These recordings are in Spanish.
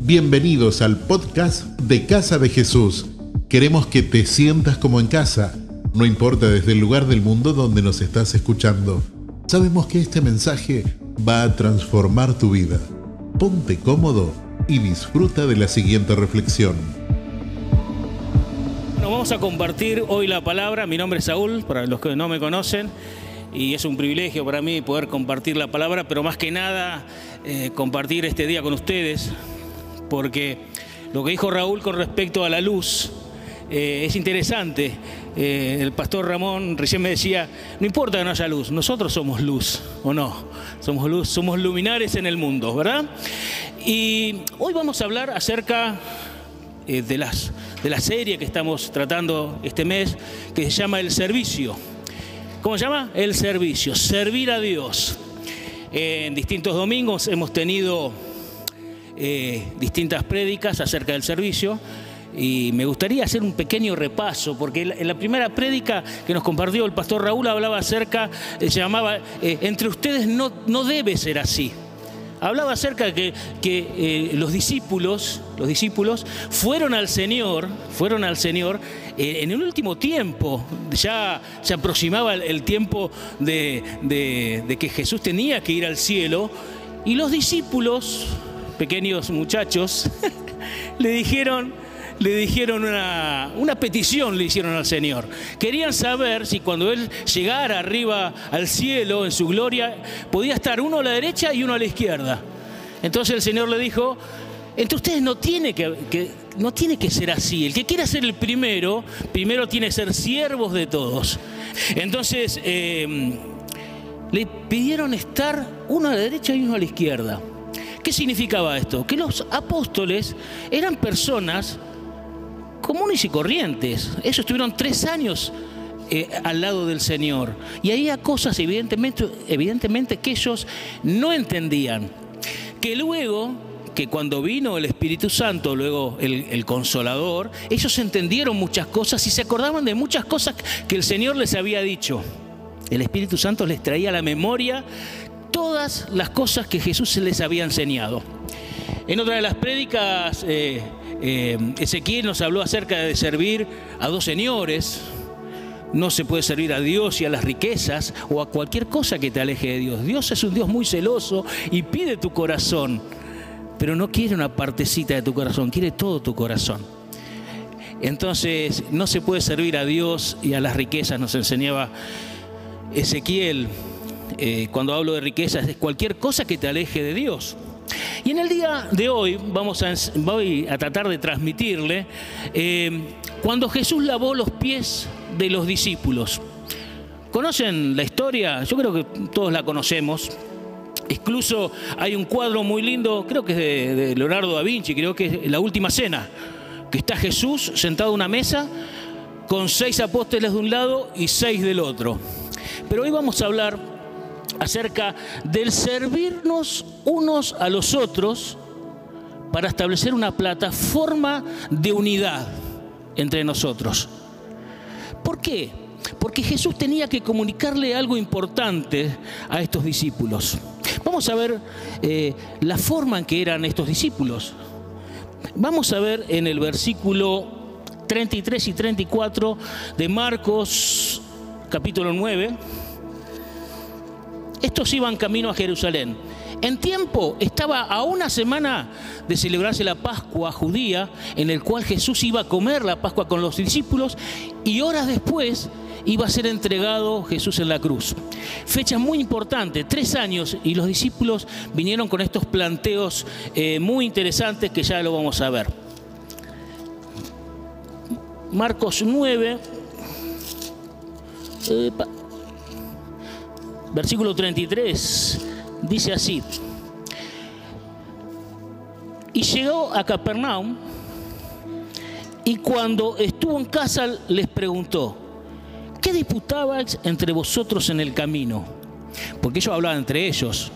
Bienvenidos al podcast de Casa de Jesús. Queremos que te sientas como en casa, no importa desde el lugar del mundo donde nos estás escuchando. Sabemos que este mensaje va a transformar tu vida. Ponte cómodo y disfruta de la siguiente reflexión. Nos vamos a compartir hoy la palabra. Mi nombre es Saúl, para los que no me conocen, y es un privilegio para mí poder compartir la palabra, pero más que nada eh, compartir este día con ustedes, porque lo que dijo Raúl con respecto a la luz eh, es interesante. Eh, el pastor Ramón recién me decía, no importa que no haya luz, nosotros somos luz, ¿o no? Somos luz, somos luminares en el mundo, ¿verdad? Y hoy vamos a hablar acerca eh, de, las, de la serie que estamos tratando este mes, que se llama El Servicio. ¿Cómo se llama? El Servicio, servir a Dios. en distintos domingos hemos tenido eh, distintas prédicas acerca del servicio y me gustaría hacer un pequeño repaso, porque en la primera prédica que nos compartió el pastor Raúl hablaba acerca, eh, se llamaba, eh, entre ustedes no, no debe ser así. Hablaba acerca de que, los discípulos, los discípulos fueron al Señor, fueron al Señor en el último tiempo. Ya se aproximaba el, tiempo de, de que Jesús tenía que ir al cielo y los discípulos pequeños muchachos, le dijeron, le dijeron una, una, petición, le hicieron al Señor. Querían saber si cuando Él llegara arriba al cielo en su gloria, podía estar uno a la derecha y uno a la izquierda. Entonces el Señor le dijo, entre ustedes no tiene que, no tiene que ser así. El que quiera ser el primero, primero tiene que ser siervos de todos. Entonces em, le pidieron estar uno a la derecha y uno a la izquierda. ¿Qué significaba esto? Que los apóstoles eran personas comunes y corrientes. Ellos estuvieron tres años eh, al lado del Señor. Y había cosas evidentemente, evidentemente que ellos no entendían. Que luego, que cuando vino el Espíritu Santo, luego el, Consolador, ellos entendieron muchas cosas y se acordaban de muchas cosas que el Señor les había dicho. El Espíritu Santo les traía la memoria todas las cosas que Jesús les había enseñado. En otra de las prédicas, eh, eh, Ezequiel nos habló acerca de servir a dos señores. No se puede servir a Dios y a las riquezas o a cualquier cosa que te aleje de Dios. Dios es un Dios muy celoso y pide tu corazón, pero no quiere una partecita de tu corazón, quiere todo tu corazón. Entonces, no se puede servir a Dios y a las riquezas, nos enseñaba Ezequiel eh, cuando hablo de riquezas, es cualquier cosa que te aleje de Dios. Y en el día de hoy vamos a, voy a tratar de transmitirle eh, cuando Jesús lavó los pies de los discípulos. ¿Conocen la historia? Yo creo que todos la conocemos. Incluso hay un cuadro muy lindo, creo que es de, Leonardo da Vinci, creo que es La Última Cena, que está Jesús sentado a una mesa con seis apóstoles de un lado y seis del otro. Pero hoy vamos a hablar acerca del servirnos unos a los otros para establecer una plataforma de unidad entre nosotros. ¿Por qué? Porque Jesús tenía que comunicarle algo importante a estos discípulos. Vamos a ver eh, la forma en que eran estos discípulos. Vamos a ver en el versículo 33 y 34 de Marcos capítulo 9 estos iban camino a Jerusalén. En tiempo estaba a una semana de celebrarse la Pascua judía, en el cual Jesús iba a comer la Pascua con los discípulos y horas después iba a ser entregado Jesús en la cruz. Fecha muy importante, tres años, y los discípulos vinieron con estos planteos eh, muy interesantes que ya lo vamos a ver. Marcos 9 versículo 33, dice así, y llegó a Capernaum y cuando estuvo en casa les preguntó, ¿qué disputabais entre vosotros en el camino? Porque ellos hablaban entre ellos,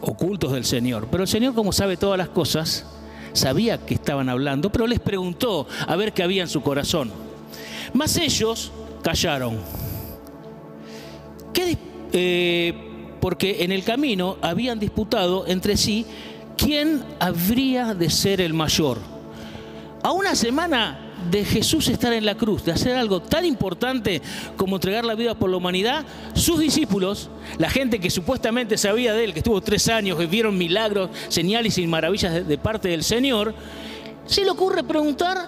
ocultos del Señor, pero el Señor como sabe todas las cosas, sabía que estaban hablando, pero les preguntó a ver qué había en su corazón. Mas ellos callaron. ¿Qué, eh, porque en el camino habían disputado entre sí ¿quién habría de ser el mayor? A una semana de Jesús estar en la cruz, de hacer algo tan importante como entregar la vida por la humanidad, sus discípulos, la gente que supuestamente sabía de él, que estuvo tres años, que vieron milagros, señales y maravillas de, parte del Señor, se le ocurre preguntar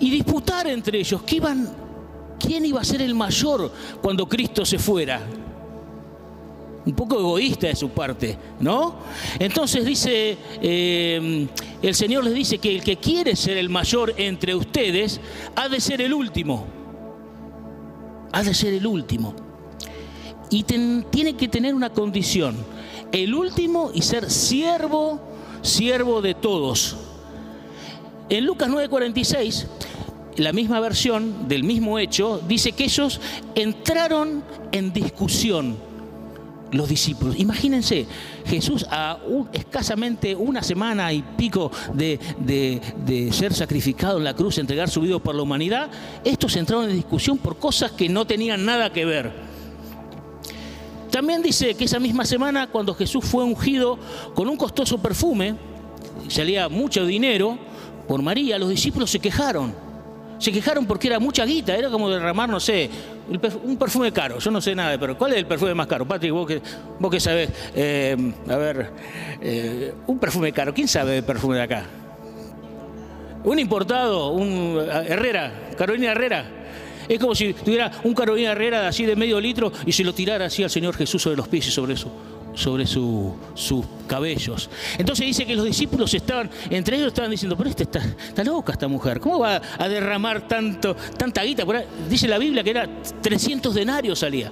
y disputar entre ellos quién iba a ser el mayor cuando Cristo se fuera un poco egoísta de su parte, ¿no? Entonces dice, eh, el Señor les dice que el que quiere ser el mayor entre ustedes ha de ser el último. Ha de ser el último. Y tiene que tener una condición, el último y ser siervo, siervo de todos. En Lucas 9:46, la misma versión del mismo hecho, dice que ellos entraron en discusión los discípulos. Imagínense, Jesús a escasamente una semana y pico de, de, ser sacrificado en la cruz, entregar su vida por la humanidad, estos entraron en discusión por cosas que no tenían nada que ver. También dice que esa misma semana, cuando Jesús fue ungido con un costoso perfume, salía mucho dinero por María, los discípulos se quejaron se quejaron porque era mucha guita, era como derramar, no sé, un perfume caro. Yo no sé nada, pero ¿cuál es el perfume más caro? Patrick, vos que, vos que sabés. Eh, a ver, eh, un perfume caro. ¿Quién sabe de perfume de acá? Un importado, un Herrera, Carolina Herrera. Es como si tuviera un Carolina Herrera así de medio litro y se lo tirara así al Señor Jesús sobre los pies y sobre eso sobre sus cabellos. Entonces dice que los discípulos estaban, entre ellos estaban diciendo, pero esta está, loca esta mujer, ¿cómo va a derramar tanto, tanta guita? Dice la Biblia que era 300 denarios salía,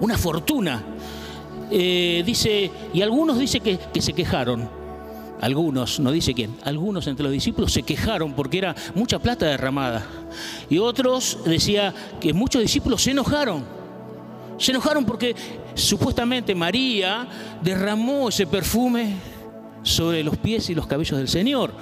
una fortuna. Eh, dice, y algunos dice que, que se quejaron. Algunos, no dice quién, algunos entre los discípulos se quejaron porque era mucha plata derramada. Y otros decía que muchos discípulos se enojaron. Se enojaron porque supuestamente María derramó ese perfume sobre los pies y los cabellos del Señor.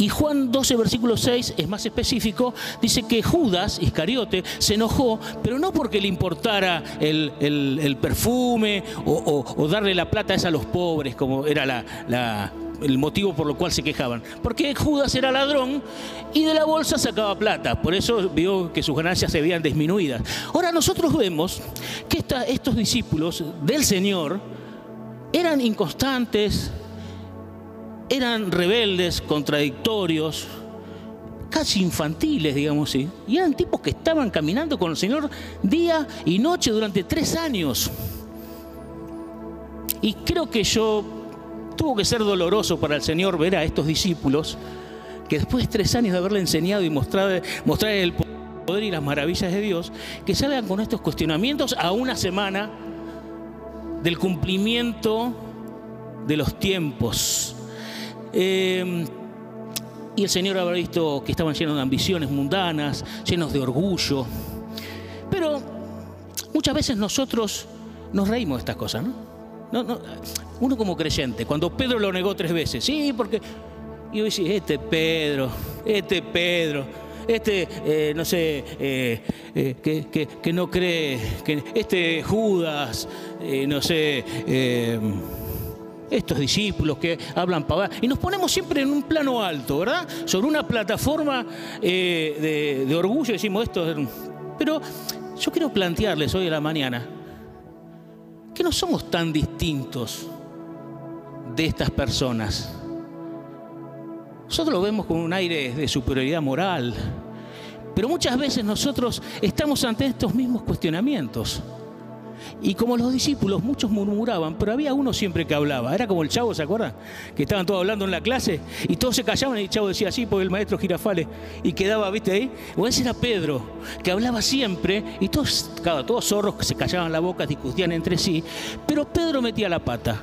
Y Juan 12, versículo 6 es más específico, dice que Judas Iscariote se enojó, pero no porque le importara el, perfume o, darle la plata esa a los pobres, como era la, el motivo por lo cual se quejaban. Porque Judas era ladrón y de la bolsa sacaba plata. Por eso vio que sus ganancias se veían disminuidas. Ahora nosotros vemos que estos discípulos del Señor eran inconstantes, eran rebeldes, contradictorios, casi infantiles, digamos así. Y eran tipos que estaban caminando con el Señor día y noche durante tres años. Y creo que yo tuvo que ser doloroso para el Señor ver a estos discípulos que después de tres años de haberle enseñado y mostrar, mostrar el poder y las maravillas de Dios, que salgan con estos cuestionamientos a una semana del cumplimiento de los tiempos. Eh, y el Señor habrá visto que estaban llenos de ambiciones mundanas, llenos de orgullo. Pero muchas veces nosotros nos reímos de estas cosas, ¿no? No, no uno como creyente, cuando Pedro lo negó tres veces, sí, porque yo decía, este Pedro, este Pedro, este, eh, no sé, eh, eh, que, que, no cree, que este Judas, no sé, estos discípulos que hablan pavadas, y nos ponemos siempre en un plano alto, ¿verdad? Sobre una plataforma de, de orgullo, decimos esto, pero yo quiero plantearles hoy a la mañana que no somos tan distintos de estas personas. Nosotros lo vemos con un aire de superioridad moral, pero muchas veces nosotros estamos ante estos mismos cuestionamientos. Y como los discípulos, muchos murmuraban, pero había uno siempre que hablaba. Era como el chavo, ¿se acuerdan? Que estaban todos hablando en la clase y todos se callaban y el chavo decía así porque el maestro Girafales y quedaba, ¿viste ahí? O ese era Pedro, que hablaba siempre y todos, claro, todos zorros que se callaban la boca, discutían entre sí, pero Pedro metía la pata.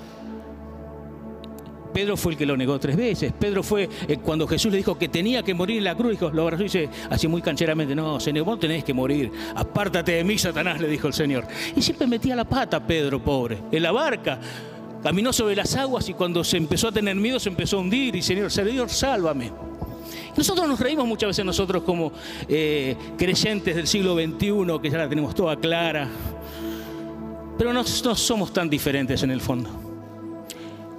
Pedro fue el que lo negó tres veces. Pedro fue eh, cuando Jesús le dijo que tenía que morir en la cruz, dijo, lo abrazó y dice así muy cancheramente, no, Señor, vos tenés que morir. Apártate de mí, Satanás, le dijo el Señor. Y siempre metía la pata, Pedro, pobre, en la barca. Caminó sobre las aguas y cuando se empezó a tener miedo se empezó a hundir y Señor, Señor, sálvame. Nosotros nos reímos muchas veces nosotros como eh, creyentes del siglo XXI, que ya la tenemos toda clara, pero no somos tan diferentes en el fondo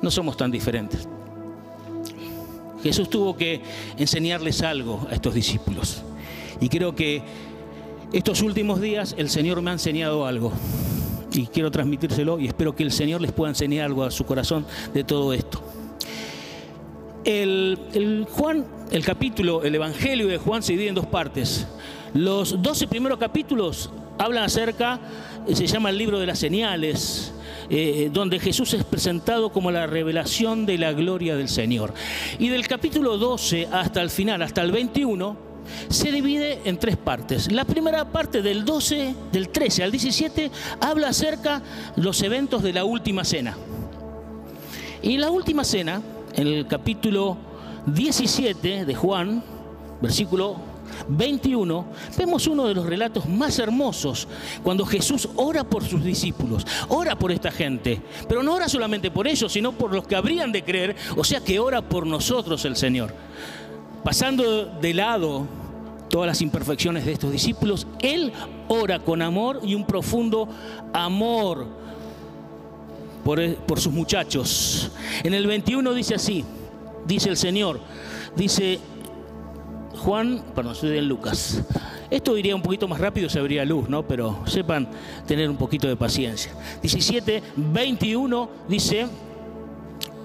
no somos tan diferentes. Jesús tuvo que enseñarles algo a estos discípulos. Y creo que estos últimos días el Señor me ha enseñado algo. Y quiero transmitírselo y espero que el Señor les pueda enseñar algo a su corazón de todo esto. El, Juan, el capítulo, el Evangelio de Juan se divide en dos partes. Los 12 primeros capítulos hablan acerca, se llama el libro de las señales, eh, donde Jesús es presentado como la revelación de la gloria del Señor. Y del capítulo 12 hasta el final, hasta el 21, se divide en tres partes. La primera parte del 12, del 13 al 17, habla acerca de los eventos de la última cena. Y la última cena, en el capítulo 17 de Juan, versículo 21, vemos uno de los relatos más hermosos cuando Jesús ora por sus discípulos, ora por esta gente, pero no ora solamente por ellos, sino por los que habrían de creer, o sea que ora por nosotros el Señor. Pasando de lado todas las imperfecciones de estos discípulos, Él ora con amor y un profundo amor por, por sus muchachos. En el 21 dice así, dice el Señor, dice, Juan, perdón, soy de Lucas. Esto iría un poquito más rápido, se abría luz, ¿no? Pero sepan tener un poquito de paciencia. 17, 21 dice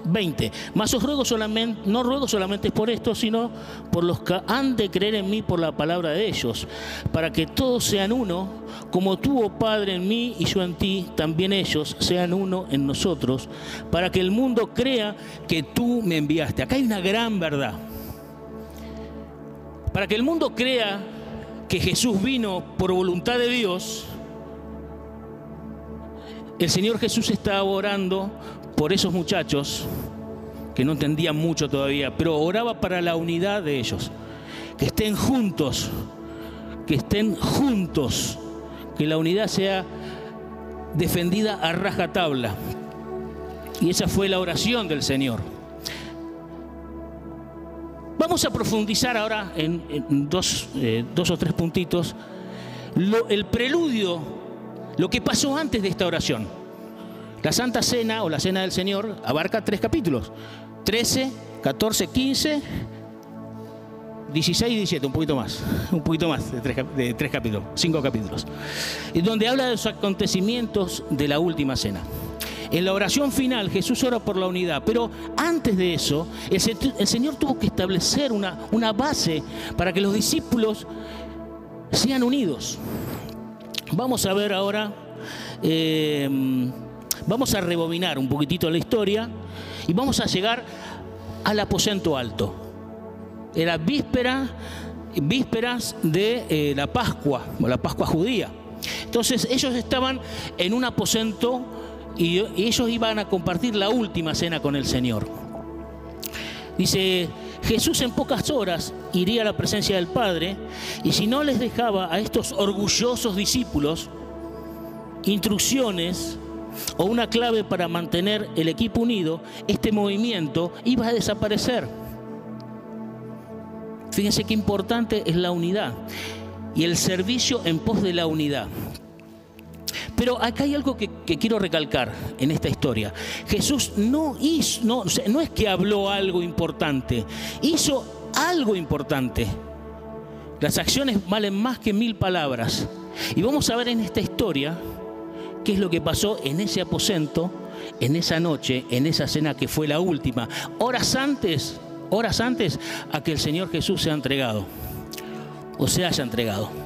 20. Más os ruego solamente, no ruego solamente por esto, sino por los que han de creer en mí por la palabra de ellos, para que todos sean uno, como tú, oh Padre, en mí y yo en ti, también ellos sean uno en nosotros, para que el mundo crea que tú me enviaste. Acá hay una gran verdad. Para que el mundo crea que Jesús vino por voluntad de Dios, el Señor Jesús estaba orando por esos muchachos que no entendían mucho todavía, pero oraba para la unidad de ellos, que estén juntos, que estén juntos, que la unidad sea defendida a rajatabla. Y esa fue la oración del Señor. Vamos a profundizar ahora en, dos, eh, o tres puntitos el preludio, lo que pasó antes de esta oración. La Santa Cena o la Cena del Señor abarca tres capítulos, 13, 14, 15, 16 y 17, un poquito más, un poquito más de tres, capítulos, cinco capítulos, donde habla de los acontecimientos de la última cena. En la oración final Jesús ora por la unidad, pero antes de eso el, Señor tuvo que establecer una, base para que los discípulos sean unidos. Vamos a ver ahora, eh, vamos a rebobinar un poquitito la historia y vamos a llegar al aposento alto. Era víspera, vísperas de eh, la Pascua, o la Pascua judía. Entonces ellos estaban en un aposento y ellos iban a compartir la última cena con el Señor. Dice, Jesús en pocas horas iría a la presencia del Padre y si no les dejaba a estos orgullosos discípulos instrucciones o una clave para mantener el equipo unido, este movimiento iba a desaparecer. Fíjense qué importante es la unidad y el servicio en pos de la unidad. Pero acá hay algo que, quiero recalcar en esta historia. Jesús no hizo, no, no es que habló algo importante, hizo algo importante. Las acciones valen más que mil palabras. Y vamos a ver en esta historia qué es lo que pasó en ese aposento, en esa noche, en esa cena que fue la última, horas antes, horas antes a que el Señor Jesús sea entregado o se haya entregado.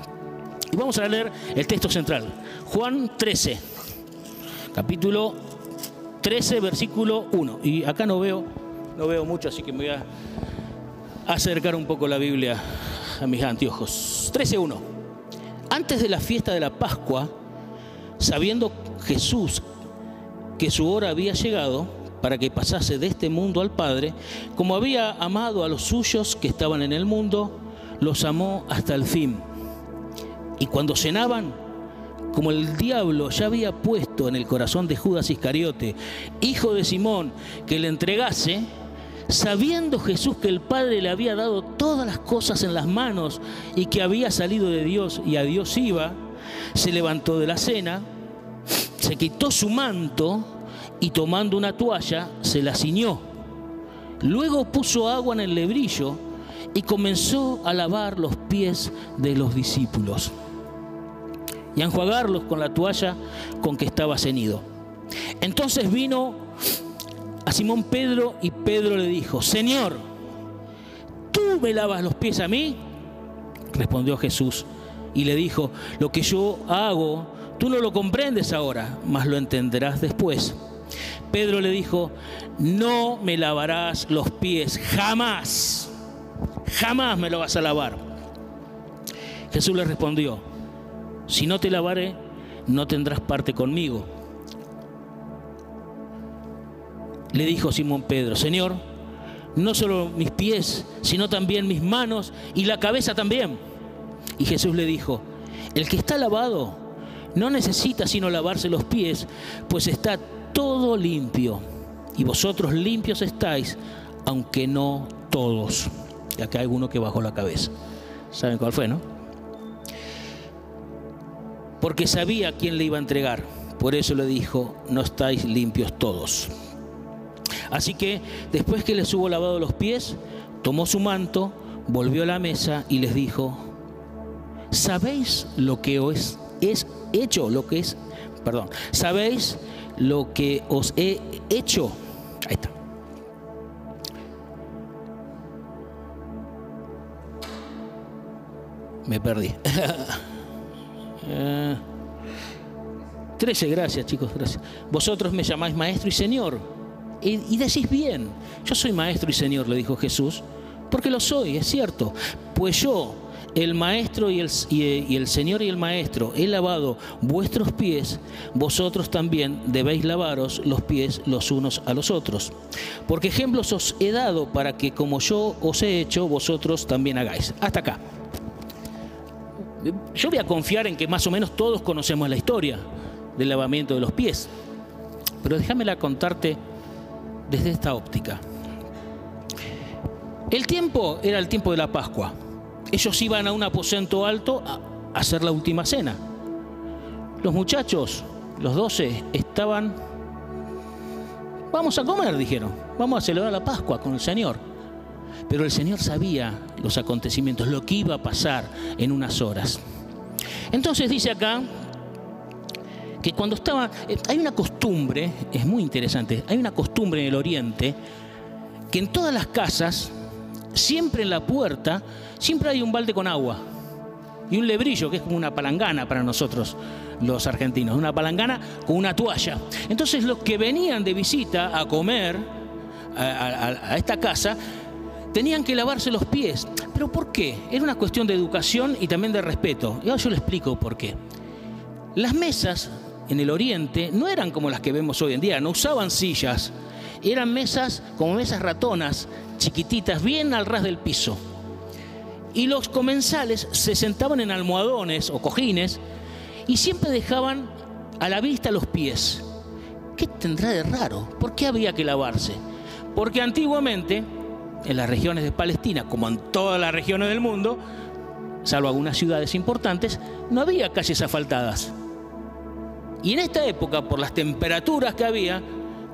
Y vamos a leer el texto central. Juan 13, capítulo 13, versículo 1. Y acá no veo, no veo mucho, así que me voy a acercar un poco la Biblia a mis anteojos. 13.1. Antes de la fiesta de la Pascua, sabiendo Jesús que su hora había llegado para que pasase de este mundo al Padre, como había amado a los suyos que estaban en el mundo, los amó hasta el fin. Y cuando cenaban, como el diablo ya había puesto en el corazón de Judas Iscariote, hijo de Simón, que le entregase, sabiendo Jesús que el Padre le había dado todas las cosas en las manos y que había salido de Dios y a Dios iba, se levantó de la cena, se quitó su manto y tomando una toalla se la ciñó. Luego puso agua en el lebrillo y comenzó a lavar los pies de los discípulos y a enjuagarlos con la toalla con que estaba cenido. Entonces vino a Simón Pedro y Pedro le dijo, Señor, ¿tú me lavas los pies a mí? Respondió Jesús y le dijo, lo que yo hago, tú no lo comprendes ahora, mas lo entenderás después. Pedro le dijo, no me lavarás los pies, jamás, jamás me lo vas a lavar. Jesús le respondió, si no te lavaré, no tendrás parte conmigo. Le dijo Simón Pedro, Señor, no solo mis pies, sino también mis manos y la cabeza también. Y Jesús le dijo, el que está lavado no necesita sino lavarse los pies, pues está todo limpio. Y vosotros limpios estáis, aunque no todos. Y acá hay uno que bajó la cabeza. ¿Saben cuál fue, no? Porque sabía quién le iba a entregar. Por eso le dijo, no estáis limpios todos. Así que después que les hubo lavado los pies, tomó su manto, volvió a la mesa y les dijo, ¿sabéis lo que os es hecho? Lo que es, perdón, ¿sabéis lo que os he hecho? Ahí está. Me perdí. eh, 13, gracias chicos, gracias. Vosotros me llamáis maestro y señor y, decís bien, yo soy maestro y señor, le dijo Jesús, porque lo soy, es cierto. Pues yo, el maestro y el, y el, Señor y el maestro, he lavado vuestros pies, vosotros también debéis lavaros los pies los unos a los otros. Porque ejemplos os he dado para que como yo os he hecho, vosotros también hagáis. Hasta acá. Yo voy a confiar en que más o menos todos conocemos la historia del lavamiento de los pies. Pero déjamela contarte desde esta óptica. El tiempo era el tiempo de la Pascua. Ellos iban a un aposento alto a hacer la última cena. Los muchachos, los doce, estaban... Vamos a comer, dijeron. Vamos a celebrar la Pascua con el Señor. Pero el Señor sabía los acontecimientos, lo que iba a pasar en unas horas. Entonces dice acá que cuando estaba, eh, hay una costumbre, es muy interesante, hay una costumbre en el Oriente, que en todas las casas, siempre en la puerta, siempre hay un balde con agua y un lebrillo, que es como una palangana para nosotros los argentinos, una palangana con una toalla. Entonces los que venían de visita a comer a, esta casa, tenían que lavarse los pies. ¿Pero por qué? Era una cuestión de educación y también de respeto. Y ahora yo le explico por qué. Las mesas en el oriente no eran como las que vemos hoy en día, no usaban sillas, eran mesas como mesas ratonas, chiquititas, bien al ras del piso. Y los comensales se sentaban en almohadones o cojines y siempre dejaban a la vista los pies. ¿Qué tendrá de raro? ¿Por qué había que lavarse? Porque antiguamente, en las regiones de Palestina, como en todas las regiones del mundo, salvo algunas ciudades importantes, no había calles asfaltadas. Y en esta época, por las temperaturas que había,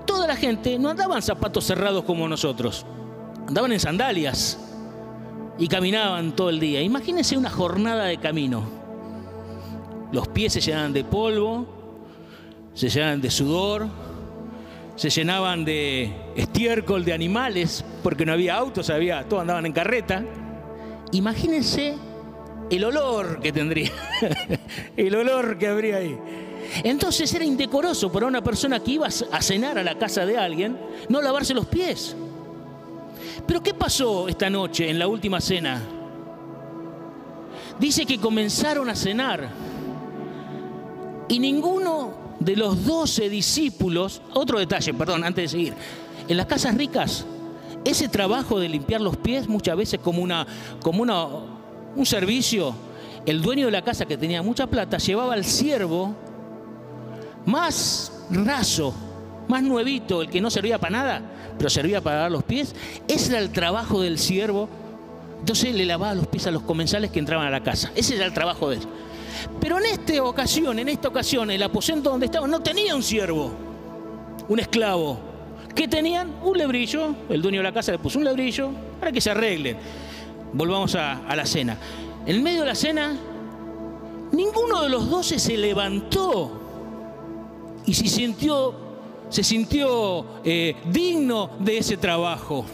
toda la gente no andaba en zapatos cerrados como nosotros, andaban en sandalias y caminaban todo el día. Imagínense una jornada de camino. Los pies se llenaban de polvo, se llenaban de sudor, se llenaban de estiércol de animales, porque no había autos, había, todos andaban en carreta. Imagínense el olor que tendría, el olor que habría ahí. Entonces era indecoroso para una persona que iba a cenar a la casa de alguien no lavarse los pies. Pero ¿qué pasó esta noche en la última cena? Dice que comenzaron a cenar y ninguno de los doce discípulos, otro detalle, perdón, antes de seguir, en las casas ricas, ese trabajo de limpiar los pies muchas veces como, una, como una, un servicio, el dueño de la casa que tenía mucha plata llevaba al siervo más raso, más nuevito, el que no servía para nada, pero servía para lavar los pies, ese era el trabajo del siervo. Entonces le lavaba los pies a los comensales que entraban a la casa. Ese era el trabajo de él. Pero en esta ocasión, en esta ocasión, el aposento donde estaba no tenía un siervo, un esclavo, ¿Qué tenían? Un lebrillo. El dueño de la casa le puso un lebrillo para que se arreglen. Volvamos a, la cena. En medio de la cena, ninguno de los doce se levantó y se sintió, se sintió eh, digno de ese trabajo.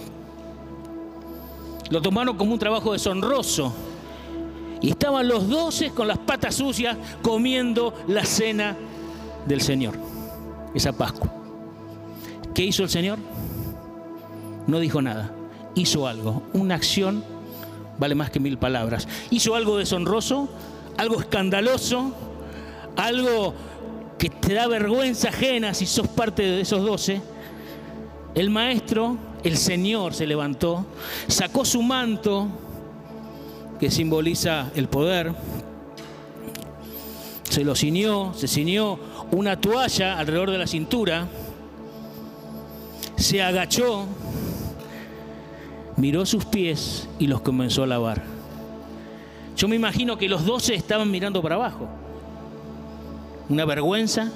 Lo tomaron como un trabajo deshonroso. Y estaban los doce con las patas sucias comiendo la cena del Señor, esa Pascua. ¿Qué hizo el Señor? No dijo nada, hizo algo, una acción vale más que mil palabras. Hizo algo deshonroso, algo escandaloso, algo que te da vergüenza ajena si sos parte de esos doce. El maestro, el Señor, se levantó, sacó su manto, que simboliza el poder. Se lo ciñó, se ciñó una toalla alrededor de la cintura, se agachó, miró sus pies y los comenzó a lavar. Yo me imagino que los doce estaban mirando para abajo. Una vergüenza.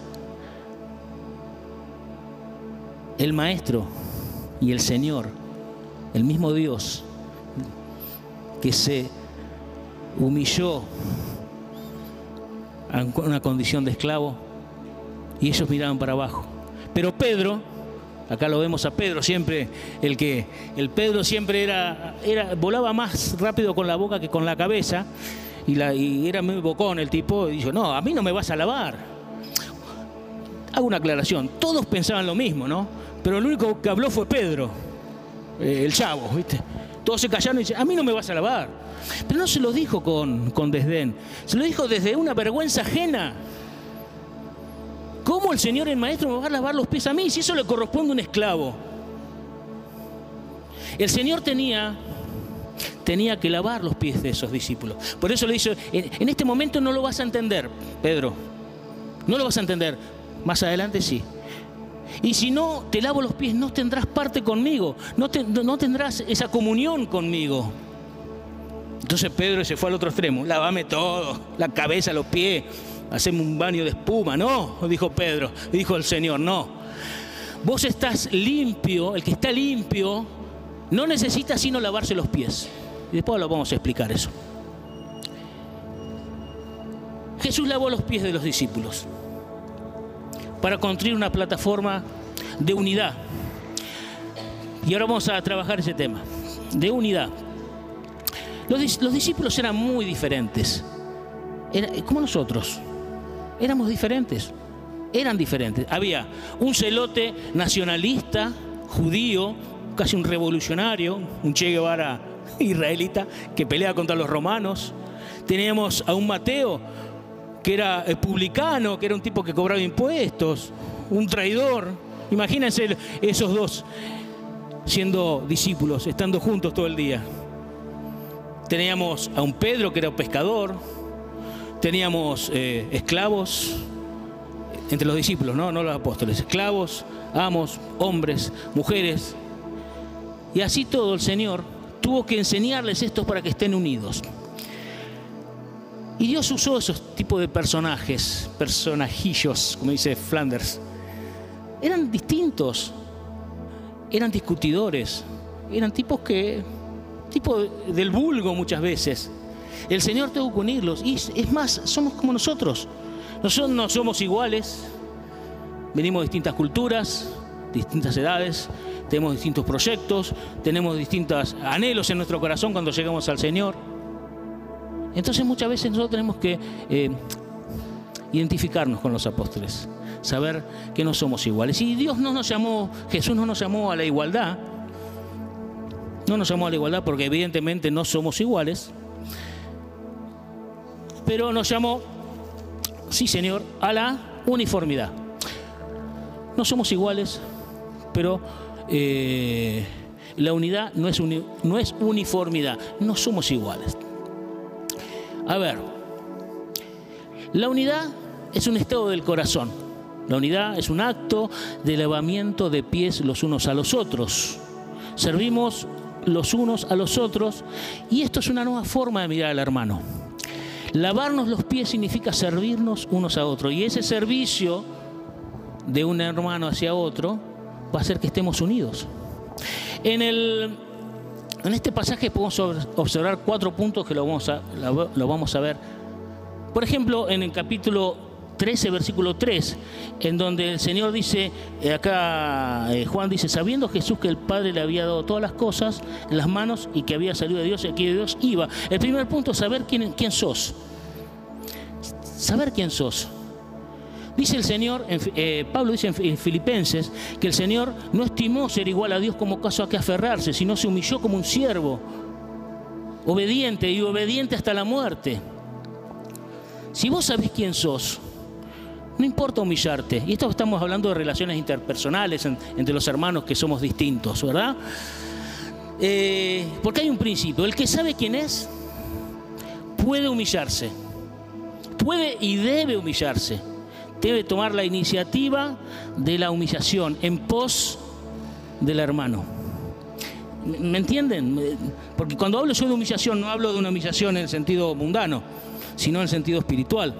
El maestro y el Señor, el mismo Dios, que se humilló a una condición de esclavo y ellos miraban para abajo. Pero Pedro, acá lo vemos a Pedro siempre, el que el Pedro siempre era, era volaba más rápido con la boca que con la cabeza y, la, y era muy bocón el tipo y dijo, "No, a mí no me vas a lavar." Hago una aclaración, todos pensaban lo mismo, ¿no? Pero el único que habló fue Pedro, eh, el chavo, ¿viste? Todos se callaron y dicen, a mí no me vas a lavar. Pero no se lo dijo con, con desdén, se lo dijo desde una vergüenza ajena. ¿Cómo el Señor el Maestro me va a lavar los pies a mí si eso le corresponde a un esclavo? El Señor tenía, tenía que lavar los pies de esos discípulos. Por eso le dice, en, este momento no lo vas a entender, Pedro. No lo vas a entender. Más adelante sí. Y si no te lavo los pies, no tendrás parte conmigo, no, no tendrás esa comunión conmigo. Entonces Pedro se fue al otro extremo, lávame todo, la cabeza, los pies, hacemos un baño de espuma. No, dijo Pedro, dijo el Señor, no. Vos estás limpio, el que está limpio no necesita sino lavarse los pies. Y después lo vamos a explicar eso. Jesús lavó los pies de los discípulos para construir una plataforma de unidad. Y ahora vamos a trabajar ese tema, de unidad. Los, discípulos eran muy diferentes, como nosotros, éramos diferentes, eran diferentes. Había un celote nacionalista, judío, casi un revolucionario, un Che Guevara israelita que pelea contra los romanos. Teníamos a un Mateo que era eh, publicano, que era un tipo que cobraba impuestos, un traidor. Imagínense esos dos siendo discípulos, estando juntos todo el día. Teníamos a un Pedro que era pescador, teníamos eh, esclavos entre los discípulos, ¿no? no los apóstoles, esclavos, amos, hombres, mujeres. Y así todo el Señor tuvo que enseñarles esto para que estén unidos. Y Dios usó esos tipos de personajes, personajillos, como dice Flanders. Eran distintos, eran discutidores, eran tipos que, tipo del vulgo muchas veces. El Señor tuvo que unirlos. Y es más, somos como nosotros. Nosotros no somos iguales. Venimos de distintas culturas, distintas edades, tenemos distintos proyectos, tenemos distintos anhelos en nuestro corazón cuando llegamos al Señor. Entonces muchas veces nosotros tenemos que eh, identificarnos con los apóstoles, saber que no somos iguales. Y Dios no nos llamó, Jesús no nos llamó a la igualdad, no nos llamó a la igualdad porque evidentemente no somos iguales, pero nos llamó, sí Señor, a la uniformidad. No somos iguales, pero eh, la unidad no es, no es uniformidad, no somos iguales. A ver, la unidad es un estado del corazón. La unidad es un acto de lavamiento de pies los unos a los otros. Servimos los unos a los otros y esto es una nueva forma de mirar al hermano. Lavarnos los pies significa servirnos unos a otros y ese servicio de un hermano hacia otro va a hacer que estemos unidos. En, el, en este pasaje podemos observar cuatro puntos que lo vamos a, lo vamos a ver. Por ejemplo, en el capítulo 13, versículo 3, en donde el Señor dice, eh, acá eh, Juan dice, sabiendo Jesús que el Padre le había dado todas las cosas en las manos y que había salido de Dios y aquí de Dios iba. El primer punto saber quién, quién sos. Saber quién sos. Dice el Señor, eh, Pablo dice en Filipenses, que el Señor no estimó ser igual a Dios como caso a que aferrarse, sino se humilló como un siervo, obediente y obediente hasta la muerte. Si vos sabés quién sos, no importa humillarte. Y esto estamos hablando de relaciones interpersonales entre los hermanos que somos distintos, ¿verdad? Eh, porque hay un principio. El que sabe quién es, puede humillarse. Puede y debe humillarse. Debe tomar la iniciativa de la humillación en pos del hermano. ¿Me entienden? Porque cuando hablo yo de humillación, no hablo de una humillación en el sentido mundano, sino en el sentido espiritual.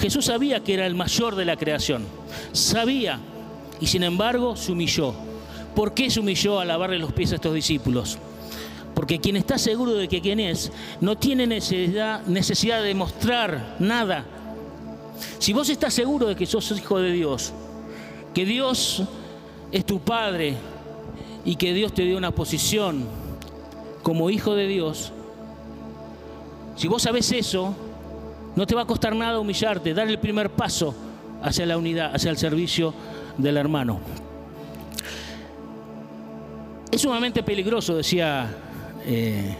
Jesús sabía que era el mayor de la creación. Sabía y sin embargo se humilló. ¿Por qué se humilló a lavarle los pies a estos discípulos? Porque quien está seguro de que quien es no tiene necesidad, necesidad de mostrar nada. Si vos estás seguro de que sos hijo de Dios, que Dios es tu Padre y que Dios te dio una posición como hijo de Dios, si vos sabés eso, no te va a costar nada humillarte, dar el primer paso hacia la unidad, hacia el servicio del hermano. Es sumamente peligroso, decía eh,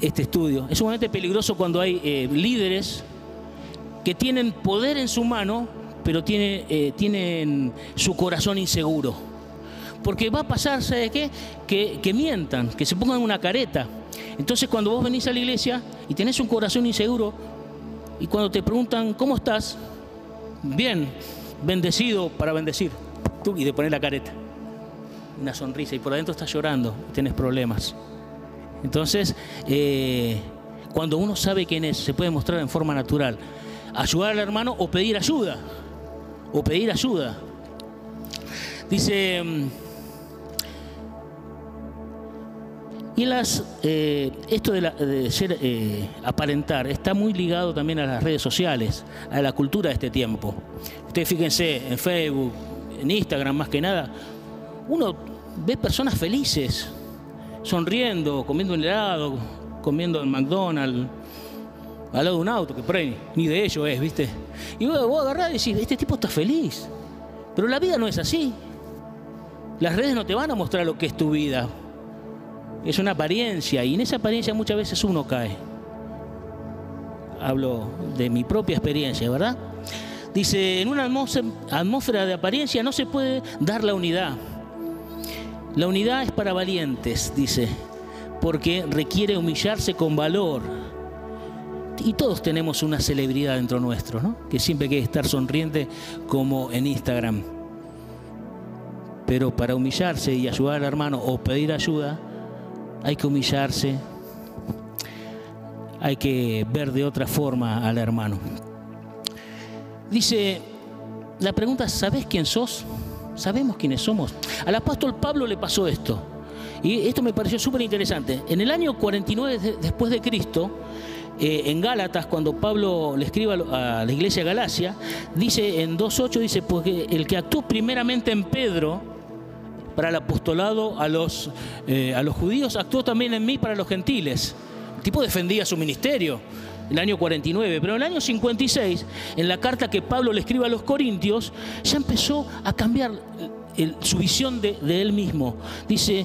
este estudio, es sumamente peligroso cuando hay eh, líderes que tienen poder en su mano, pero eh, tienen su corazón inseguro. Porque va a pasar, ¿sabes qué? Que, que mientan, que se pongan una careta. Entonces cuando vos venís a la iglesia y tenés un corazón inseguro, y cuando te preguntan, ¿cómo estás? Bien, bendecido para bendecir. Tú, y de poner la careta. Una sonrisa y por adentro estás llorando y tienes problemas. Entonces, eh, cuando uno sabe quién es, se puede mostrar en forma natural. Ayudar al hermano o pedir ayuda. O pedir ayuda. Dice Y las, eh, esto de, ser eh, aparentar está muy ligado también a las redes sociales, a la cultura de este tiempo. Ustedes fíjense en Facebook, en Instagram más que nada, uno ve personas felices, sonriendo, comiendo un helado, comiendo en McDonald's, al lado de un auto, que por ahí ni de ellos es, ¿viste? Y vos, vos agarrás y decís, este tipo está feliz. Pero la vida no es así. Las redes no te van a mostrar lo que es tu vida es una apariencia y en esa apariencia muchas veces uno cae. Hablo de mi propia experiencia, ¿verdad? Dice, en una atmósfera de apariencia no se puede dar la unidad. La unidad es para valientes, dice, porque requiere humillarse con valor. Y todos tenemos una celebridad dentro nuestro, ¿no? Que siempre quiere estar sonriente como en Instagram. Pero para humillarse y ayudar al hermano o pedir ayuda, hay que humillarse, hay que ver de otra forma al hermano. Dice, la pregunta, ¿sabes quién sos? ¿Sabemos quiénes somos? Al apóstol Pablo le pasó esto. Y esto me pareció súper interesante. En el año 49 después de Cristo, eh, en Gálatas, cuando Pablo le escribe a la iglesia de Galacia, dice en 2.8, dice, porque el que actuó primeramente en Pedro, para el apostolado a los, eh, a los judíos, actuó también en mí para los gentiles. El tipo defendía su ministerio el año 49, pero en el año 56, en la carta que Pablo le escribe a los corintios, ya empezó a cambiar su visión de, de él mismo. Dice,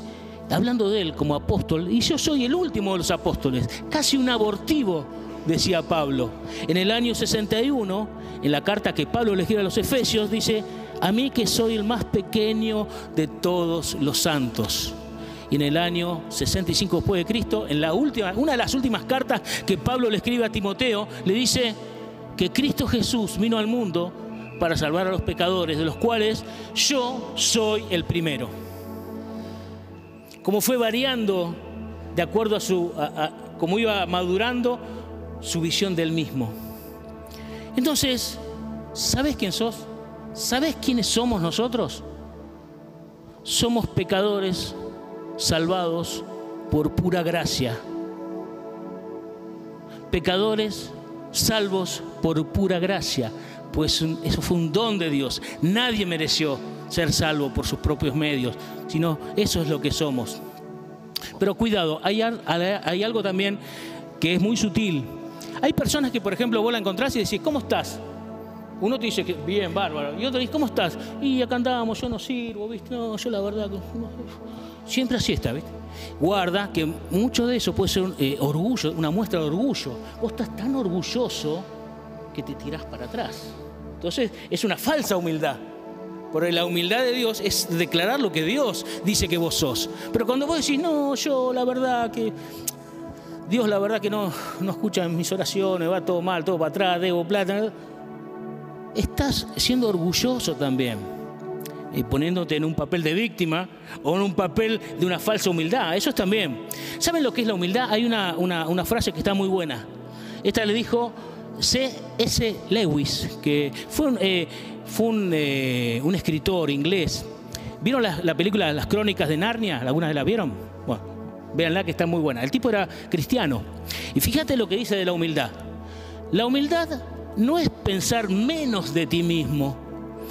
hablando de él como apóstol, y yo soy el último de los apóstoles, casi un abortivo, decía Pablo. En el año 61, en la carta que Pablo le escribe a los efesios, dice, a mí que soy el más pequeño de todos los santos. Y en el año 65 después de Cristo, en la última, una de las últimas cartas que Pablo le escribe a Timoteo, le dice que Cristo Jesús vino al mundo para salvar a los pecadores, de los cuales yo soy el primero. Como fue variando de acuerdo a su, como iba madurando su visión del mismo. Entonces, ¿sabes quién sos? ¿Sabes quiénes somos nosotros? somos pecadores salvados por pura gracia. Pecadores salvos por pura gracia, pues eso fue un don de Dios. Nadie mereció ser salvo por sus propios medios, sino eso es lo que somos. Pero cuidado, hay, hay algo también que es muy sutil. Hay personas que, por ejemplo, vos la encontrás y decís, ¿cómo estás? Uno te dice que bien, bárbaro. Y otro dice, ¿cómo estás? Y acá andamos, yo no sirvo, ¿viste? No, yo la verdad que. Siempre así está, ¿viste? Guarda que mucho de eso puede ser eh, orgullo, una muestra de orgullo. Vos estás tan orgulloso que te tirás para atrás. Entonces, es una falsa humildad. Porque la humildad de Dios es declarar lo que Dios dice que vos sos. Pero cuando vos decís, no, yo la verdad que Dios la verdad que no, no escucha mis oraciones, va todo mal, todo para atrás, debo plata, estás siendo orgulloso también. Y poniéndote en un papel de víctima o en un papel de una falsa humildad. Eso es también. ¿Saben lo que es la humildad? Hay una, una, frase que está muy buena. Esta le dijo C.S. Lewis, que fue un, eh, fue eh, un, escritor inglés. ¿Vieron la, película Las Crónicas de Narnia? ¿Algunas de las vieron? Bueno, véanla que está muy buena. El tipo era cristiano. Y fíjate lo que dice de la humildad. La humildad no es pensar menos de ti mismo,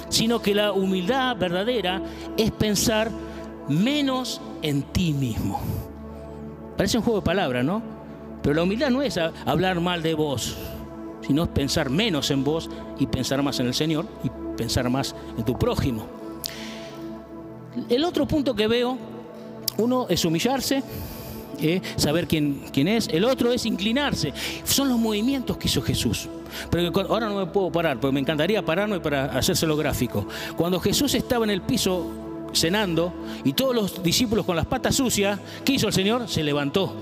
sino que la humildad verdadera es pensar menos en ti mismo. Parece un juego de palabras, ¿no? Pero la humildad no es hablar mal de vos, sino es pensar menos en vos y pensar más en el Señor y pensar más en tu prójimo. El otro punto que veo, uno es humillarse, ¿eh? saber quién, quién es, el otro es inclinarse. Son los movimientos que hizo Jesús. Pero ahora no me puedo parar, porque me encantaría pararme para hacérselo gráfico. Cuando Jesús estaba en el piso cenando y todos los discípulos con las patas sucias, ¿qué hizo el Señor? Se levantó.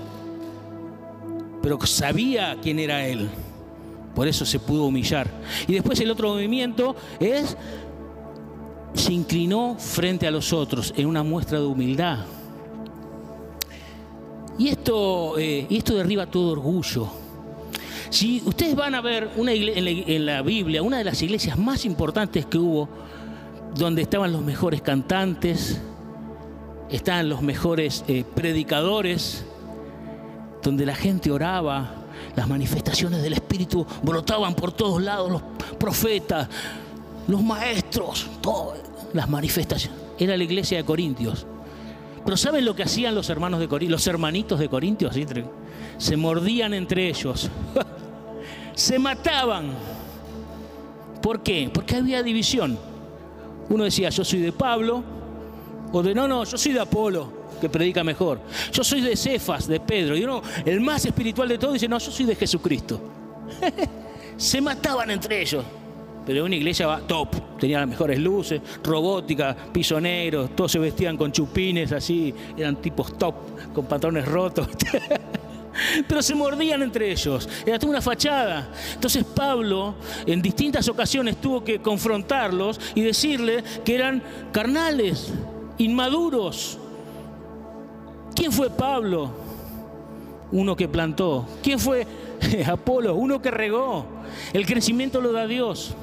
Pero sabía quién era Él. Por eso se pudo humillar. Y después el otro movimiento es, se inclinó frente a los otros en una muestra de humildad. Y esto, eh, esto derriba todo orgullo. Si ustedes van a ver una en, la, Biblia, una de las iglesias más importantes que hubo, donde estaban los mejores cantantes, estaban los mejores eh, predicadores, donde la gente oraba, las manifestaciones del Espíritu brotaban por todos lados, los profetas, los maestros, todas las manifestaciones. Era la iglesia de Corintios. Pero ¿saben lo que hacían los hermanos de Corintios, los hermanitos de Corintios? Se mordían entre ellos. Se mataban. ¿Por qué? Porque había división. Uno decía, yo soy de Pablo, o de no, no, yo soy de Apolo que predica mejor. Yo soy de Cefas, de Pedro. Y uno, el más espiritual de todos, dice, no, yo soy de Jesucristo. Se mataban entre ellos. Pero una iglesia va top, tenía las mejores luces, robótica, pisoneros, todos se vestían con chupines así, eran tipos top, con patrones rotos. Pero se mordían entre ellos, era toda una fachada. Entonces Pablo en distintas ocasiones tuvo que confrontarlos y decirle que eran carnales, inmaduros, ¿Quién fue Pablo? Uno que plantó. ¿Quién fue Apolo? Uno que regó. El crecimiento lo da Dios.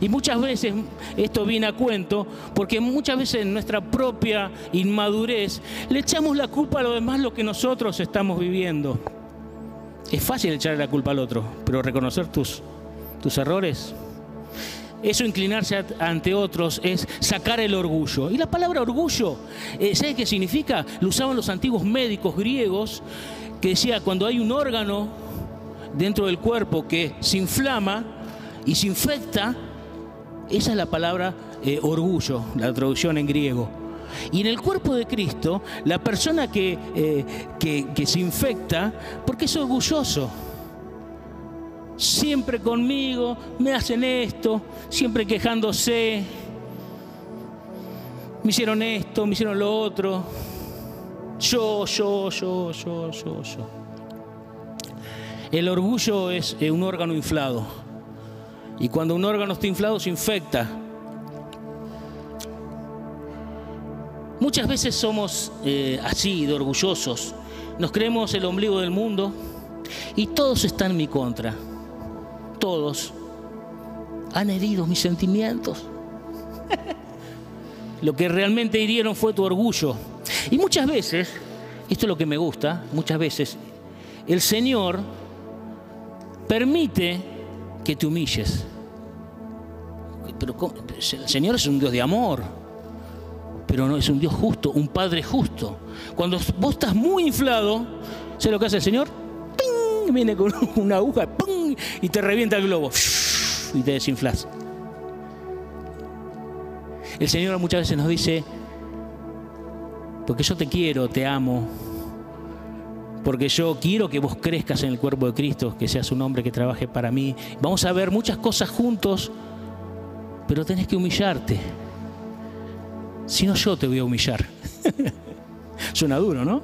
Y muchas veces esto viene a cuento porque muchas veces en nuestra propia inmadurez le echamos la culpa a lo demás lo que nosotros estamos viviendo. Es fácil echarle la culpa al otro, pero reconocer tus, tus errores eso inclinarse ante otros es sacar el orgullo. Y la palabra orgullo, eh, ¿sabe qué significa? Lo usaban los antiguos médicos griegos que decía cuando hay un órgano dentro del cuerpo que se inflama y se infecta, esa es la palabra eh, orgullo, la traducción en griego. Y en el cuerpo de Cristo, la persona que, eh, que se infecta, porque es orgulloso siempre conmigo, me hacen esto, siempre quejándose, me hicieron esto, me hicieron lo otro, yo, yo, yo, yo, yo, yo. El orgullo es eh, un órgano inflado. Y cuando un órgano está inflado se infecta. Muchas veces somos eh, así, de orgullosos. Nos creemos el ombligo del mundo y todos están en mi contra todos han herido mis sentimientos. Lo que realmente hirieron fue tu orgullo. Y muchas veces, esto es lo que me gusta, muchas veces el Señor permite que te humilles. Pero el Señor es un Dios de amor, pero no es un Dios justo, un Padre justo. Cuando vos estás muy inflado, ¿sabes lo que hace el Señor? ¡Ping! Viene con una aguja ¡ping! y te revienta el globo y te desinflas. El Señor muchas veces nos dice, porque yo te quiero, te amo, porque yo quiero que vos crezcas en el cuerpo de Cristo, que seas un hombre que trabaje para mí. Vamos a ver muchas cosas juntos, pero tenés que humillarte. Si no, yo te voy a humillar. Suena duro, ¿no?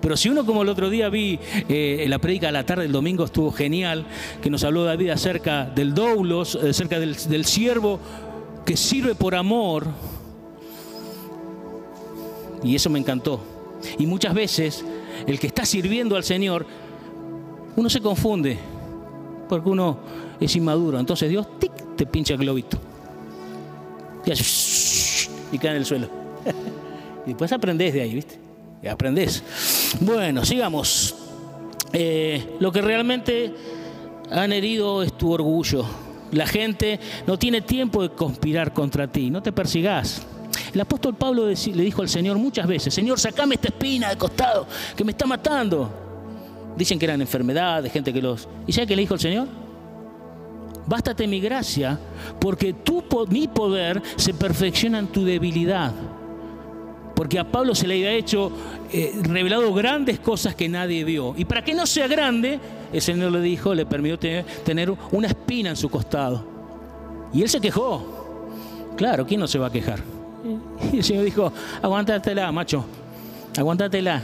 Pero si uno como el otro día vi eh, la predica de la tarde del domingo estuvo genial, que nos habló David acerca del doulos, eh, acerca del, del siervo que sirve por amor. Y eso me encantó. Y muchas veces el que está sirviendo al Señor, uno se confunde, porque uno es inmaduro. Entonces Dios te pincha el globito. Y, y cae en el suelo. y después aprendes de ahí, ¿viste? Y aprendes. Bueno, sigamos. Eh, lo que realmente han herido es tu orgullo. La gente no tiene tiempo de conspirar contra ti. No te persigas. El apóstol Pablo le dijo al Señor muchas veces, Señor, sacame esta espina de costado que me está matando. Dicen que eran enfermedades, gente que los... ¿Y sabe qué le dijo el Señor? Bástate mi gracia, porque tu, mi poder se perfecciona en tu debilidad. Porque a Pablo se le había hecho, eh, revelado grandes cosas que nadie vio. Y para que no sea grande, el Señor le dijo, le permitió tener, tener una espina en su costado. Y él se quejó. Claro, ¿quién no se va a quejar? Y el Señor dijo, aguántatela, macho, aguántatela.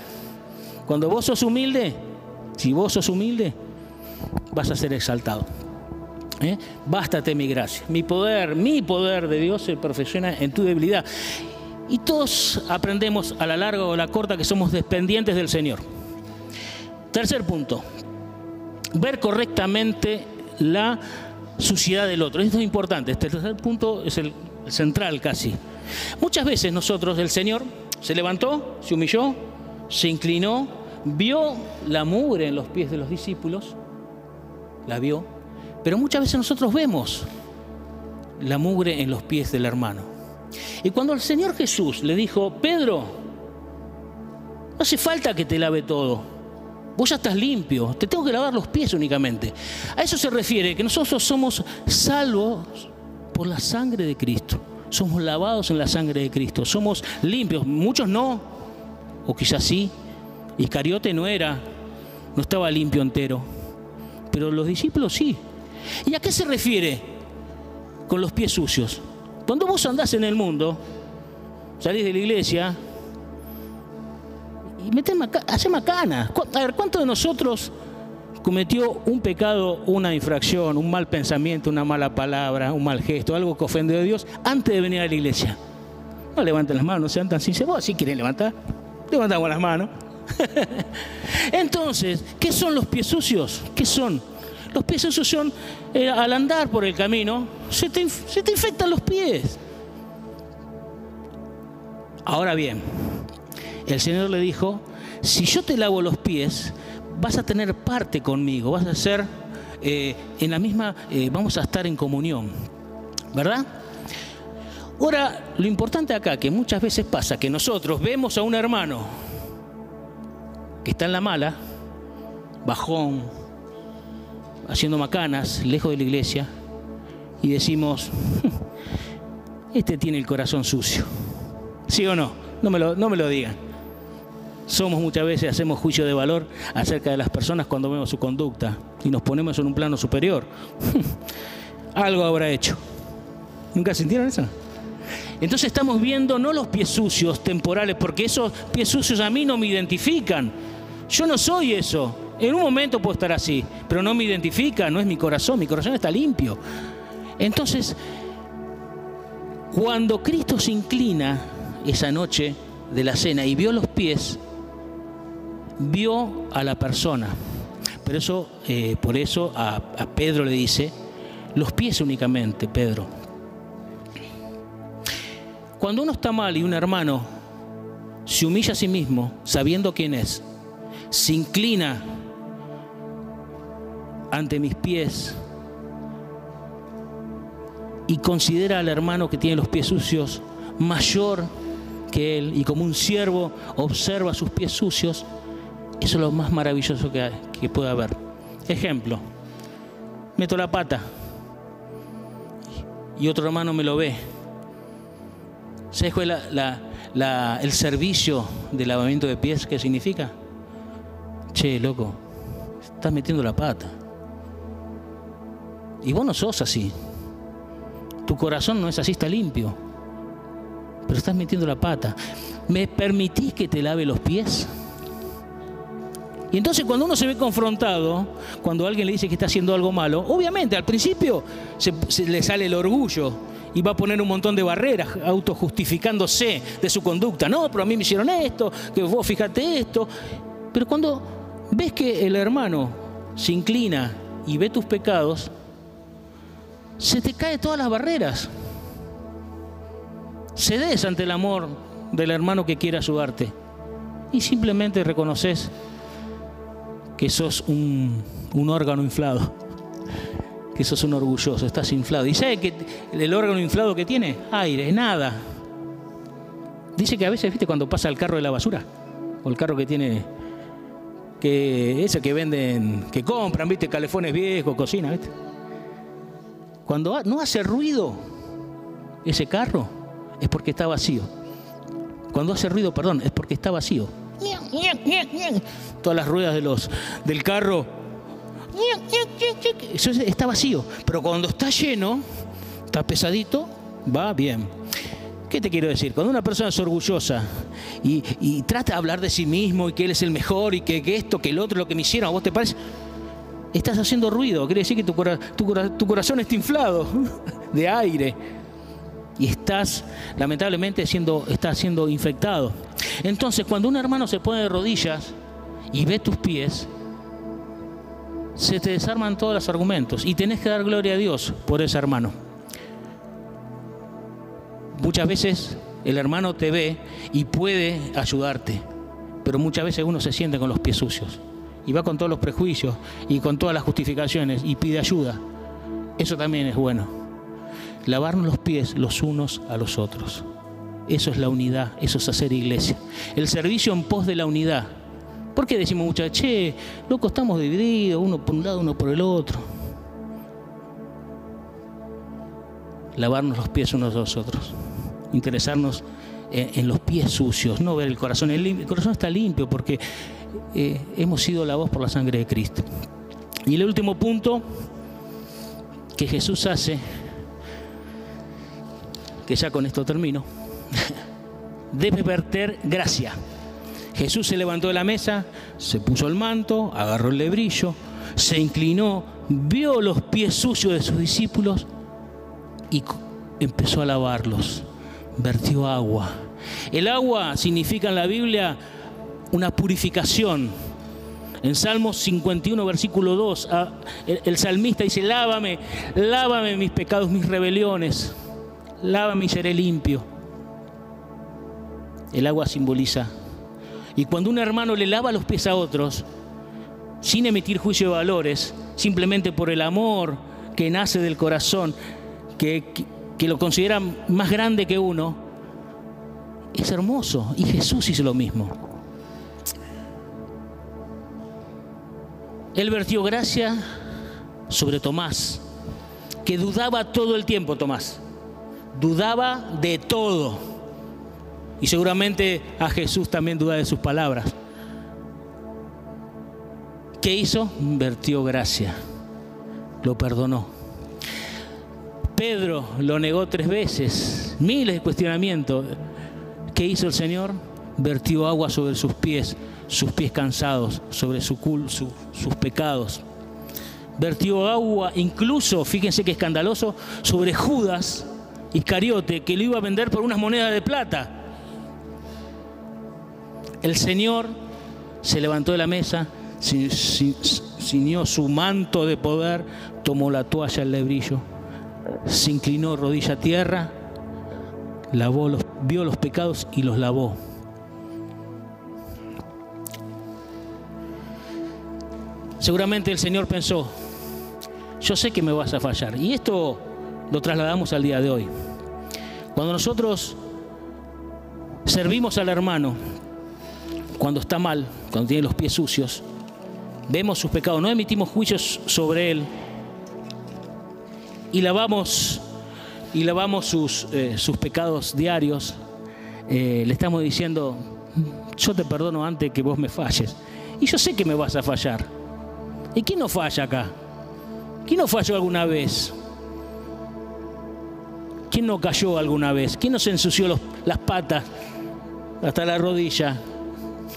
Cuando vos sos humilde, si vos sos humilde, vas a ser exaltado. ¿Eh? Bástate mi gracia. Mi poder, mi poder de Dios se perfecciona en tu debilidad. Y todos aprendemos a la larga o a la corta que somos dependientes del Señor. Tercer punto, ver correctamente la suciedad del otro. Esto es importante. Este tercer punto es el central casi. Muchas veces nosotros, el Señor se levantó, se humilló, se inclinó, vio la mugre en los pies de los discípulos, la vio, pero muchas veces nosotros vemos la mugre en los pies del hermano. Y cuando el Señor Jesús le dijo, Pedro, no hace falta que te lave todo, vos ya estás limpio, te tengo que lavar los pies únicamente. A eso se refiere que nosotros somos salvos por la sangre de Cristo. Somos lavados en la sangre de Cristo. Somos limpios. Muchos no. O quizás sí. Iscariote no era. No estaba limpio entero. Pero los discípulos sí. ¿Y a qué se refiere con los pies sucios? Cuando vos andás en el mundo, salís de la iglesia y metés haces macana. A ver, ¿cuántos de nosotros cometió un pecado, una infracción, un mal pensamiento, una mala palabra, un mal gesto, algo que ofendió a Dios antes de venir a la iglesia. No levanten las manos, no sean tan sinceros. Si quieren levantar, levantamos las manos. Entonces, ¿qué son los pies sucios? ¿Qué son? Los pies sucios son, eh, al andar por el camino, se te, se te infectan los pies. Ahora bien, el Señor le dijo, si yo te lavo los pies, vas a tener parte conmigo, vas a ser eh, en la misma, eh, vamos a estar en comunión, ¿verdad? Ahora, lo importante acá, que muchas veces pasa que nosotros vemos a un hermano que está en la mala, bajón, haciendo macanas, lejos de la iglesia, y decimos, este tiene el corazón sucio. ¿Sí o no? No me lo, no me lo digan. Somos muchas veces, hacemos juicio de valor acerca de las personas cuando vemos su conducta y nos ponemos en un plano superior. Algo habrá hecho. ¿Nunca sintieron eso? Entonces estamos viendo no los pies sucios temporales, porque esos pies sucios a mí no me identifican. Yo no soy eso. En un momento puedo estar así, pero no me identifica, no es mi corazón, mi corazón está limpio. Entonces, cuando Cristo se inclina esa noche de la cena y vio los pies, vio a la persona. Pero eso, eh, por eso a, a Pedro le dice, los pies únicamente, Pedro. Cuando uno está mal y un hermano se humilla a sí mismo, sabiendo quién es, se inclina ante mis pies y considera al hermano que tiene los pies sucios mayor que él y como un siervo observa sus pies sucios, eso es lo más maravilloso que, que puede haber. Ejemplo, meto la pata y otro hermano me lo ve. ¿Sabes cuál es el servicio de lavamiento de pies? ¿Qué significa? Che, loco, estás metiendo la pata. Y vos no sos así. Tu corazón no es así, está limpio. Pero estás metiendo la pata. ¿Me permitís que te lave los pies? Y entonces cuando uno se ve confrontado, cuando alguien le dice que está haciendo algo malo, obviamente al principio se, le sale el orgullo y va a poner un montón de barreras, autojustificándose de su conducta. No, pero a mí me hicieron esto, que vos fíjate esto. Pero cuando ves que el hermano se inclina y ve tus pecados, se te caen todas las barreras. Cedes ante el amor del hermano que quiere ayudarte y simplemente reconoces que sos un, órgano inflado, que sos un orgulloso, estás inflado. ¿Y sabe que el órgano inflado que tiene? Aire, nada. Dice que a veces, viste, cuando pasa el carro de la basura, o el carro que tiene, que ese que venden, que compran, viste, calefones viejos, cocina, viste. Cuando no hace ruido ese carro, es porque está vacío. Cuando hace ruido, perdón, es porque está vacío todas las ruedas del carro. Eso está vacío. Pero cuando está lleno, está pesadito, va bien. ¿Qué te quiero decir? Cuando una persona es orgullosa y, trata de hablar de sí mismo y que él es el mejor y que, esto, que el otro, lo que me hicieron, ¿a vos te parece? Estás haciendo ruido, quiere decir que tu corazón está inflado de aire y estás lamentablemente siendo, estás siendo infectado. Entonces, cuando un hermano se pone de rodillas y ve tus pies, se te desarman todos los argumentos y tenés que dar gloria a Dios por ese hermano. Muchas veces el hermano te ve y puede ayudarte, pero muchas veces uno se siente con los pies sucios y va con todos los prejuicios y con todas las justificaciones y pide ayuda. Eso también es bueno. Lavarnos los pies los unos a los otros. Eso es la unidad, eso es hacer iglesia. El servicio en pos de la unidad. ¿Por qué decimos muchas che, loco, estamos divididos, uno por un lado, uno por el otro? Lavarnos los pies unos a los otros. Interesarnos en, los pies sucios, no ver el corazón. El, corazón está limpio porque eh, hemos sido lavados por la sangre de Cristo. Y el último punto que Jesús hace, que ya con esto termino, debe verter gracia. Jesús se levantó de la mesa, se puso el manto, agarró el lebrillo, se inclinó, vio los pies sucios de sus discípulos y empezó a lavarlos. Vertió agua. El agua significa en la Biblia una purificación. En Salmos 51, versículo 2, ah, el, salmista dice, lávame, lávame mis pecados, mis rebeliones, lávame y seré limpio. El agua simboliza. Y cuando un hermano le lava los pies a otros, sin emitir juicio de valores, simplemente por el amor que nace del corazón, que, que, lo considera más grande que uno, es hermoso. Y Jesús hizo lo mismo. Él vertió gracia sobre Tomás, que dudaba todo el tiempo, Tomás. Dudaba de todo. Y seguramente a Jesús también duda de sus palabras. ¿Qué hizo? Vertió gracia. Lo perdonó. Pedro lo negó tres veces. Miles de cuestionamientos. ¿Qué hizo el Señor? Vertió agua sobre sus pies, sus pies cansados, sobre su cul, sus pecados. Vertió agua, incluso, fíjense qué escandaloso, sobre Judas Iscariote, que lo iba a vender por unas monedas de plata. El Señor se levantó de la mesa, ciñó su manto de poder, tomó la toalla, el lebrillo, se inclinó rodilla a tierra, lavó los vio los pecados y los lavó. Seguramente el Señor pensó, yo sé que me vas a fallar. Y esto lo trasladamos al día de hoy. Cuando nosotros servimos al hermano, cuando está mal, cuando tiene los pies sucios, vemos sus pecados, no emitimos juicios sobre él y lavamos, y lavamos sus, eh, sus pecados diarios, eh, le estamos diciendo, yo te perdono antes que vos me falles. Y yo sé que me vas a fallar. ¿Y quién no falla acá? ¿Quién no falló alguna vez? ¿Quién no cayó alguna vez? ¿Quién no se ensució las patas hasta la rodilla?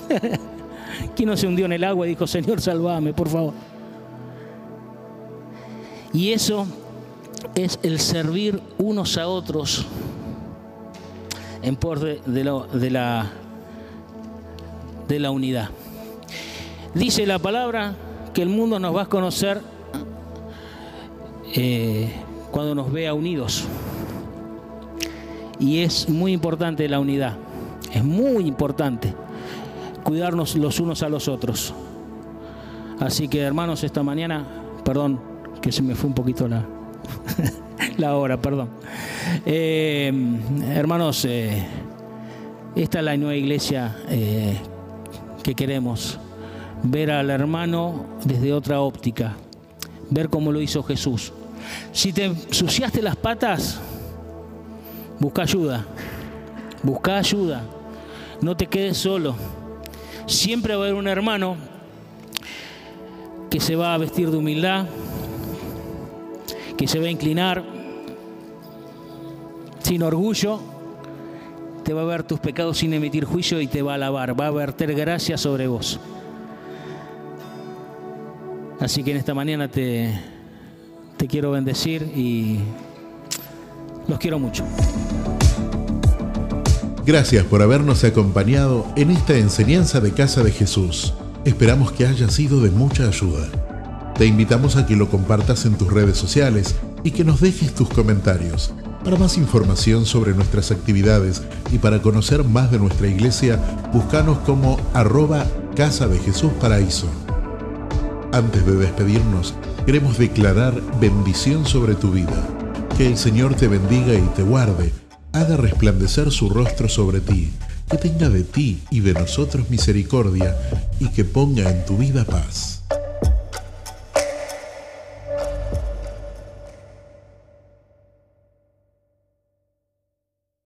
¿Quién no se hundió en el agua y dijo, Señor, salvame, por favor? Y eso es el servir unos a otros en por de, la, de la unidad. Dice la palabra que el mundo nos va a conocer eh, cuando nos vea unidos. Y es muy importante la unidad, es muy importante cuidarnos los unos a los otros. Así que hermanos, esta mañana, perdón, que se me fue un poquito la, la hora, perdón. Eh, hermanos, eh, esta es la nueva iglesia que queremos, ver al hermano desde otra óptica, ver cómo lo hizo Jesús. Si te ensuciaste las patas, busca ayuda, busca ayuda, no te quedes solo. Siempre va a haber un hermano que se va a vestir de humildad, que se va a inclinar sin orgullo, te va a ver tus pecados sin emitir juicio y te va a alabar, va a verter gracia sobre vos. Así que en esta mañana te, te quiero bendecir y los quiero mucho. Gracias por habernos acompañado en esta enseñanza de Casa de Jesús. Esperamos que haya sido de mucha ayuda. Te invitamos a que lo compartas en tus redes sociales y que nos dejes tus comentarios. Para más información sobre nuestras actividades y para conocer más de nuestra iglesia, búscanos como arroba Casa de Jesús Paraíso. Antes de despedirnos, queremos declarar bendición sobre tu vida. Que el Señor te bendiga y te guarde, haga resplandecer su rostro sobre ti, que tenga de ti y de nosotros misericordia y que ponga en tu vida paz.